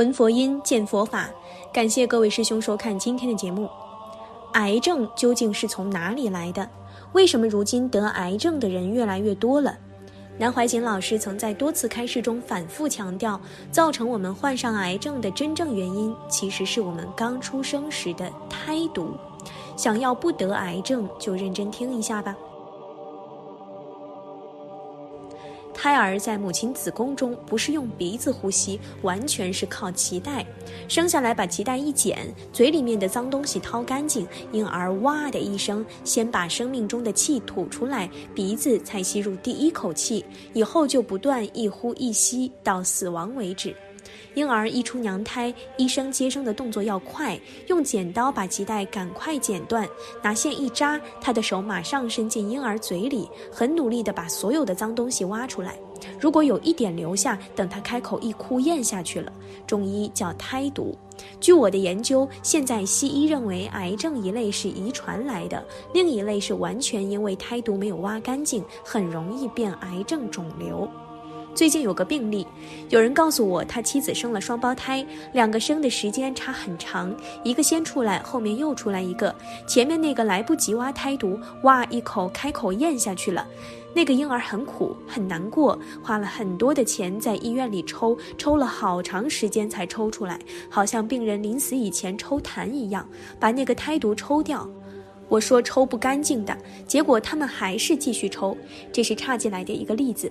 闻佛音，见佛法。感谢各位师兄收看今天的节目。癌症究竟是从哪里来的？为什么如今得癌症的人越来越多了？南怀瑾老师曾在多次开示中反复强调，造成我们患上癌症的真正原因，其实是我们刚出生时的胎毒。想要不得癌症，就认真听一下吧。胎儿在母亲子宫中不是用鼻子呼吸，完全是靠脐带。生下来把脐带一剪，嘴里面的脏东西掏干净，婴儿哇的一声，先把生命中的气吐出来，鼻子才吸入第一口气，以后就不断一呼一吸到死亡为止。婴儿一出娘胎，医生接生的动作要快，用剪刀把脐带赶快剪断，拿线一扎，他的手马上伸进婴儿嘴里，很努力地把所有的脏东西挖出来。如果有一点留下，等他开口一哭咽下去了，中医叫胎毒。据我的研究，现在西医认为癌症一类是遗传来的，另一类是完全因为胎毒没有挖干净，很容易变癌症肿瘤。最近有个病例，有人告诉我，他妻子生了双胞胎，两个生的时间差很长，一个先出来，后面又出来一个，前面那个来不及挖胎毒，哇一口开口咽下去了，那个婴儿很苦很难过，花了很多的钱在医院里抽，抽了好长时间才抽出来，好像病人临死以前抽痰一样，把那个胎毒抽掉。我说抽不干净的，结果他们还是继续抽，这是差进来的一个例子。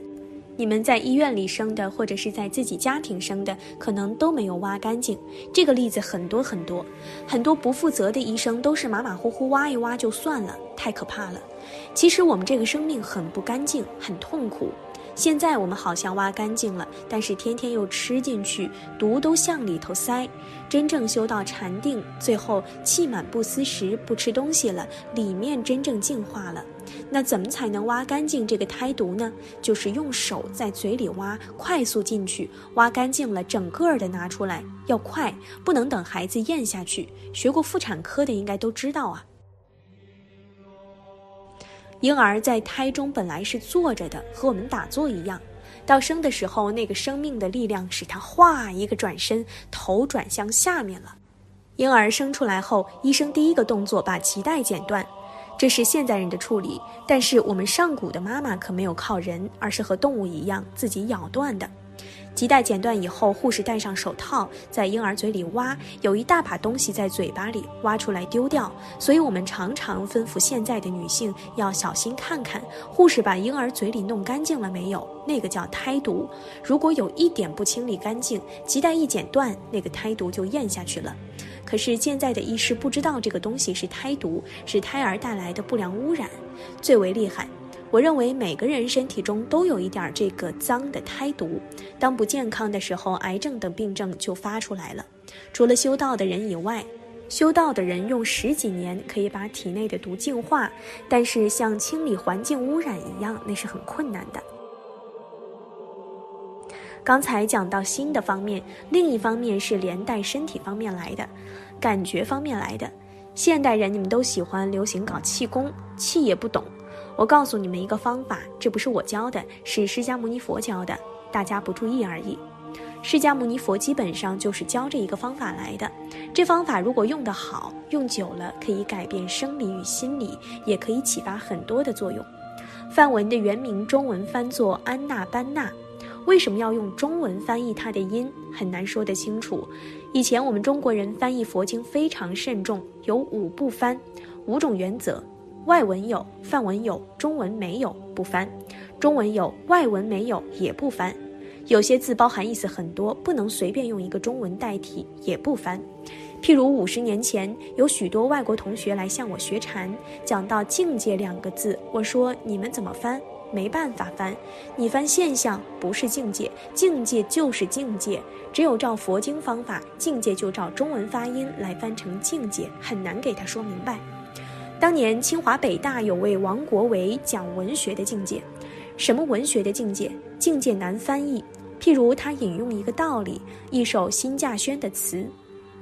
你们在医院里生的，或者是在自己家庭生的，可能都没有挖干净。这个例子很多很多，很多不负责的医生都是马马虎虎挖一挖就算了，太可怕了。其实我们这个生命很不干净，很痛苦。现在我们好像挖干净了，但是天天又吃进去，毒都向里头塞。真正修到禅定，最后气满不思食，不吃东西了，里面真正净化了。那怎么才能挖干净这个胎毒呢？就是用手在嘴里挖，快速进去，挖干净了，整个的拿出来，要快，不能等孩子咽下去。学过妇产科的应该都知道啊。婴儿在胎中本来是坐着的，和我们打坐一样。到生的时候，那个生命的力量使他哗一个转身，头转向下面了。婴儿生出来后，医生第一个动作把脐带剪断，这是现代人的处理。但是我们上古的妈妈可没有靠人，而是和动物一样自己咬断的。脐带剪断以后，护士戴上手套，在婴儿嘴里挖，有一大把东西在嘴巴里，挖出来丢掉。所以我们常常吩咐现在的女性要小心看看，护士把婴儿嘴里弄干净了没有？那个叫胎毒。如果有一点不清理干净，脐带一剪断，那个胎毒就咽下去了。可是现在的医师不知道这个东西是胎毒，是胎儿带来的不良污染，最为厉害。我认为每个人身体中都有一点这个脏的胎毒，当不健康的时候，癌症等病症就发出来了。除了修道的人以外，修道的人用十几年可以把体内的毒净化，但是像清理环境污染一样，那是很困难的。刚才讲到心的方面，另一方面是连带身体方面来的，感觉方面来的。现代人你们都喜欢流行搞气功，气也不懂。我告诉你们一个方法，这不是我教的，是释迦牟尼佛教的，大家不注意而已。释迦牟尼佛基本上就是教这一个方法来的。这方法如果用得好，用久了可以改变生理与心理，也可以启发很多的作用。梵文的原名中文翻作安娜班纳，为什么要用中文翻译它的音？很难说得清楚。以前我们中国人翻译佛经非常慎重，有五不翻，五种原则。外文有，梵文有，中文没有，不翻；中文有，外文没有，也不翻。有些字包含意思很多，不能随便用一个中文代替，也不翻。譬如五十年前，有许多外国同学来向我学禅，讲到“境界”两个字，我说：“你们怎么翻？没办法翻，你翻现象不是境界，境界就是境界。只有照佛经方法，境界就照中文发音来翻成境界，很难给他说明白。”当年清华北大有位王国维讲文学的境界，什么文学的境界？境界难翻译。譬如他引用一个道理，一首辛稼轩的词：“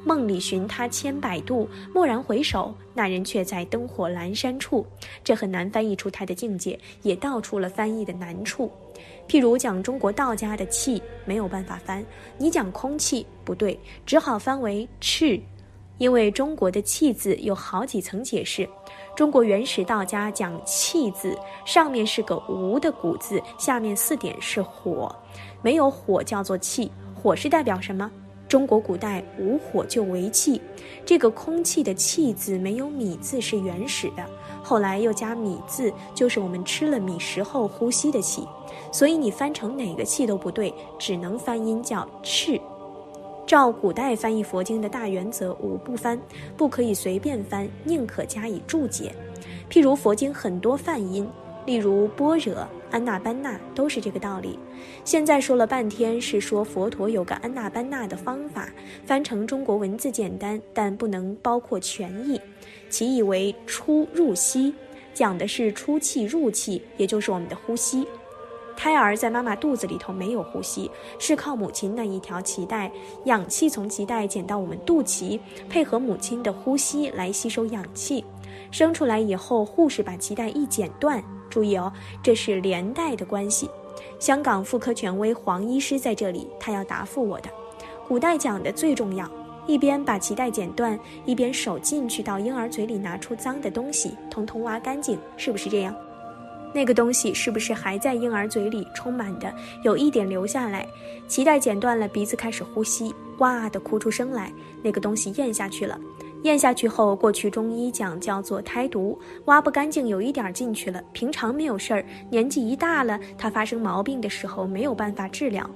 梦里寻他千百度，蓦然回首，那人却在灯火阑珊处。”这很难翻译出他的境界，也道出了翻译的难处。譬如讲中国道家的气，没有办法翻；你讲空气不对，只好翻为赤，因为中国的气字有好几层解释。中国原始道家讲气字，上面是个无的古字，下面四点是火，没有火叫做气。火是代表什么？中国古代无火就为气，这个空气的气字没有米字是原始的，后来又加米字，就是我们吃了米食后呼吸的气，所以你翻成哪个气都不对，只能翻音叫赤。照古代翻译佛经的大原则，五不翻，不可以随便翻，宁可加以注解。譬如佛经很多泛音。例如般若、安那班纳都是这个道理。现在说了半天是说佛陀有个安那班纳的方法，翻成中国文字简单，但不能包括全意。其意为出入息，讲的是出气入气，也就是我们的呼吸。胎儿在妈妈肚子里头没有呼吸，是靠母亲那一条脐带，氧气从脐带剪到我们肚脐，配合母亲的呼吸来吸收氧气。生出来以后，护士把脐带一剪断。注意哦，这是连带的关系。香港妇科权威黄医师在这里，他要答复我的。古代讲的最重要，一边把脐带剪断，一边手进去到婴儿嘴里拿出脏的东西，通通挖干净，是不是这样？那个东西是不是还在婴儿嘴里充满的？有一点留下来，脐带剪断了，鼻子开始呼吸，哇的哭出声来，那个东西咽下去了。咽下去后，过去中医讲叫做胎毒，挖不干净，有一点进去了。平常没有事儿，年纪一大了，它发生毛病的时候没有办法治疗。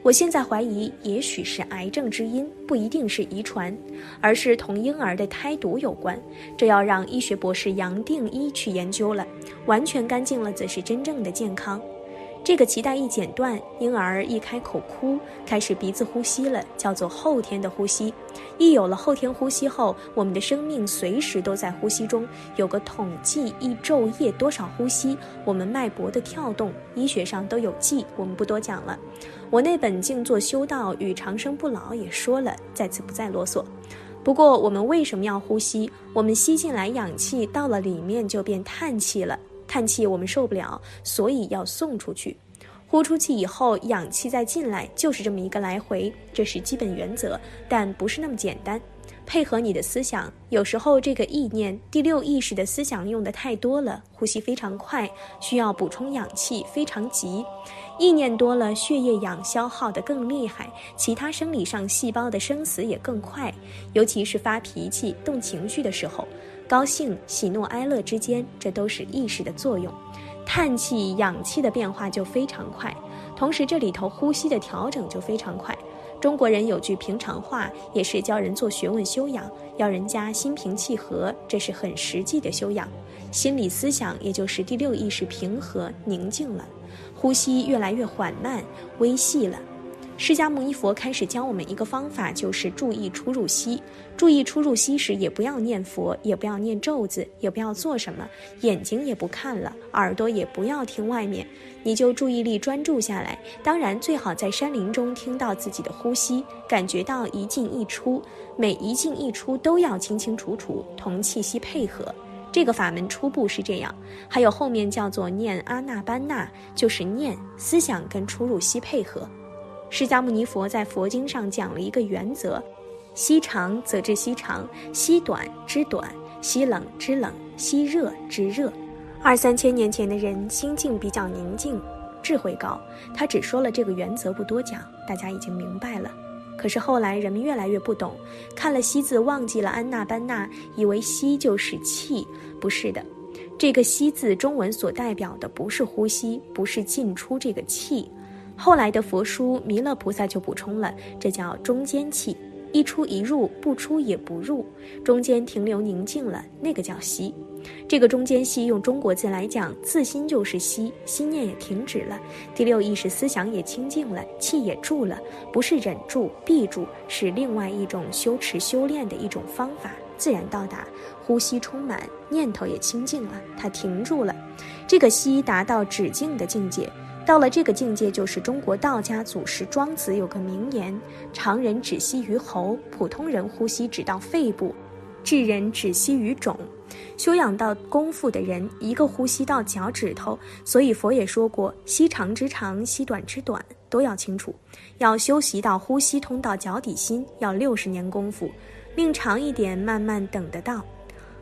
我现在怀疑，也许是癌症之因，不一定是遗传，而是同婴儿的胎毒有关。这要让医学博士杨定一去研究了。完全干净了，则是真正的健康。这个脐带一剪断，婴儿一开口哭，开始鼻子呼吸了，叫做后天的呼吸。一有了后天呼吸后，我们的生命随时都在呼吸中。有个统计，一昼夜多少呼吸，我们脉搏的跳动，医学上都有记，我们不多讲了。我那本《静坐修道与长生不老》也说了，在此不再啰嗦。不过，我们为什么要呼吸？我们吸进来氧气到了里面就变叹气了。叹气我们受不了，所以要送出去。呼出气以后，氧气再进来，就是这么一个来回，这是基本原则，但不是那么简单。配合你的思想，有时候这个意念、第六意识的思想用的太多了，呼吸非常快，需要补充氧气，非常急。意念多了，血液氧消耗的更厉害，其他生理上细胞的生死也更快，尤其是发脾气、动情绪的时候。高兴、喜怒哀乐之间，这都是意识的作用。叹气、氧气的变化就非常快，同时这里头呼吸的调整就非常快。中国人有句平常话，也是教人做学问修养，要人家心平气和，这是很实际的修养。心理思想也就是第六意识平和宁静了，呼吸越来越缓慢、微细了。释迦牟尼佛开始教我们一个方法，就是注意出入息。注意出入息时，也不要念佛，也不要念咒子，也不要做什么，眼睛也不看了，耳朵也不要听外面，你就注意力专注下来。当然，最好在山林中听到自己的呼吸，感觉到一进一出，每一进一出都要清清楚楚，同气息配合。这个法门初步是这样，还有后面叫做念阿那班那，就是念思想跟出入息配合。释迦牟尼佛在佛经上讲了一个原则：吸长则知吸长，吸短知短，吸冷知冷，吸热知热。二三千年前的人心境比较宁静，智慧高，他只说了这个原则，不多讲，大家已经明白了。可是后来人们越来越不懂，看了“吸”字，忘记了安那班那，以为吸就是气，不是的。这个“吸”字中文所代表的不是呼吸，不是进出这个气。后来的佛书，弥勒菩萨就补充了，这叫中间气，一出一入，不出也不入，中间停留宁静了，那个叫息。这个中间息用中国字来讲，自心就是息，心念也停止了，第六意识思想也清净了，气也住了，不是忍住闭住，是另外一种修持修炼的一种方法，自然到达呼吸充满，念头也清净了，它停住了，这个息达到止境的境界。到了这个境界，就是中国道家祖师庄子有个名言：常人只吸于喉，普通人呼吸只到肺部。智人只息于种。修养到功夫的人，一个呼吸到脚趾头。所以佛也说过，吸长之长，吸短之短，都要清楚。要修习到呼吸通到脚底心，要六十年功夫。命长一点，慢慢等得到。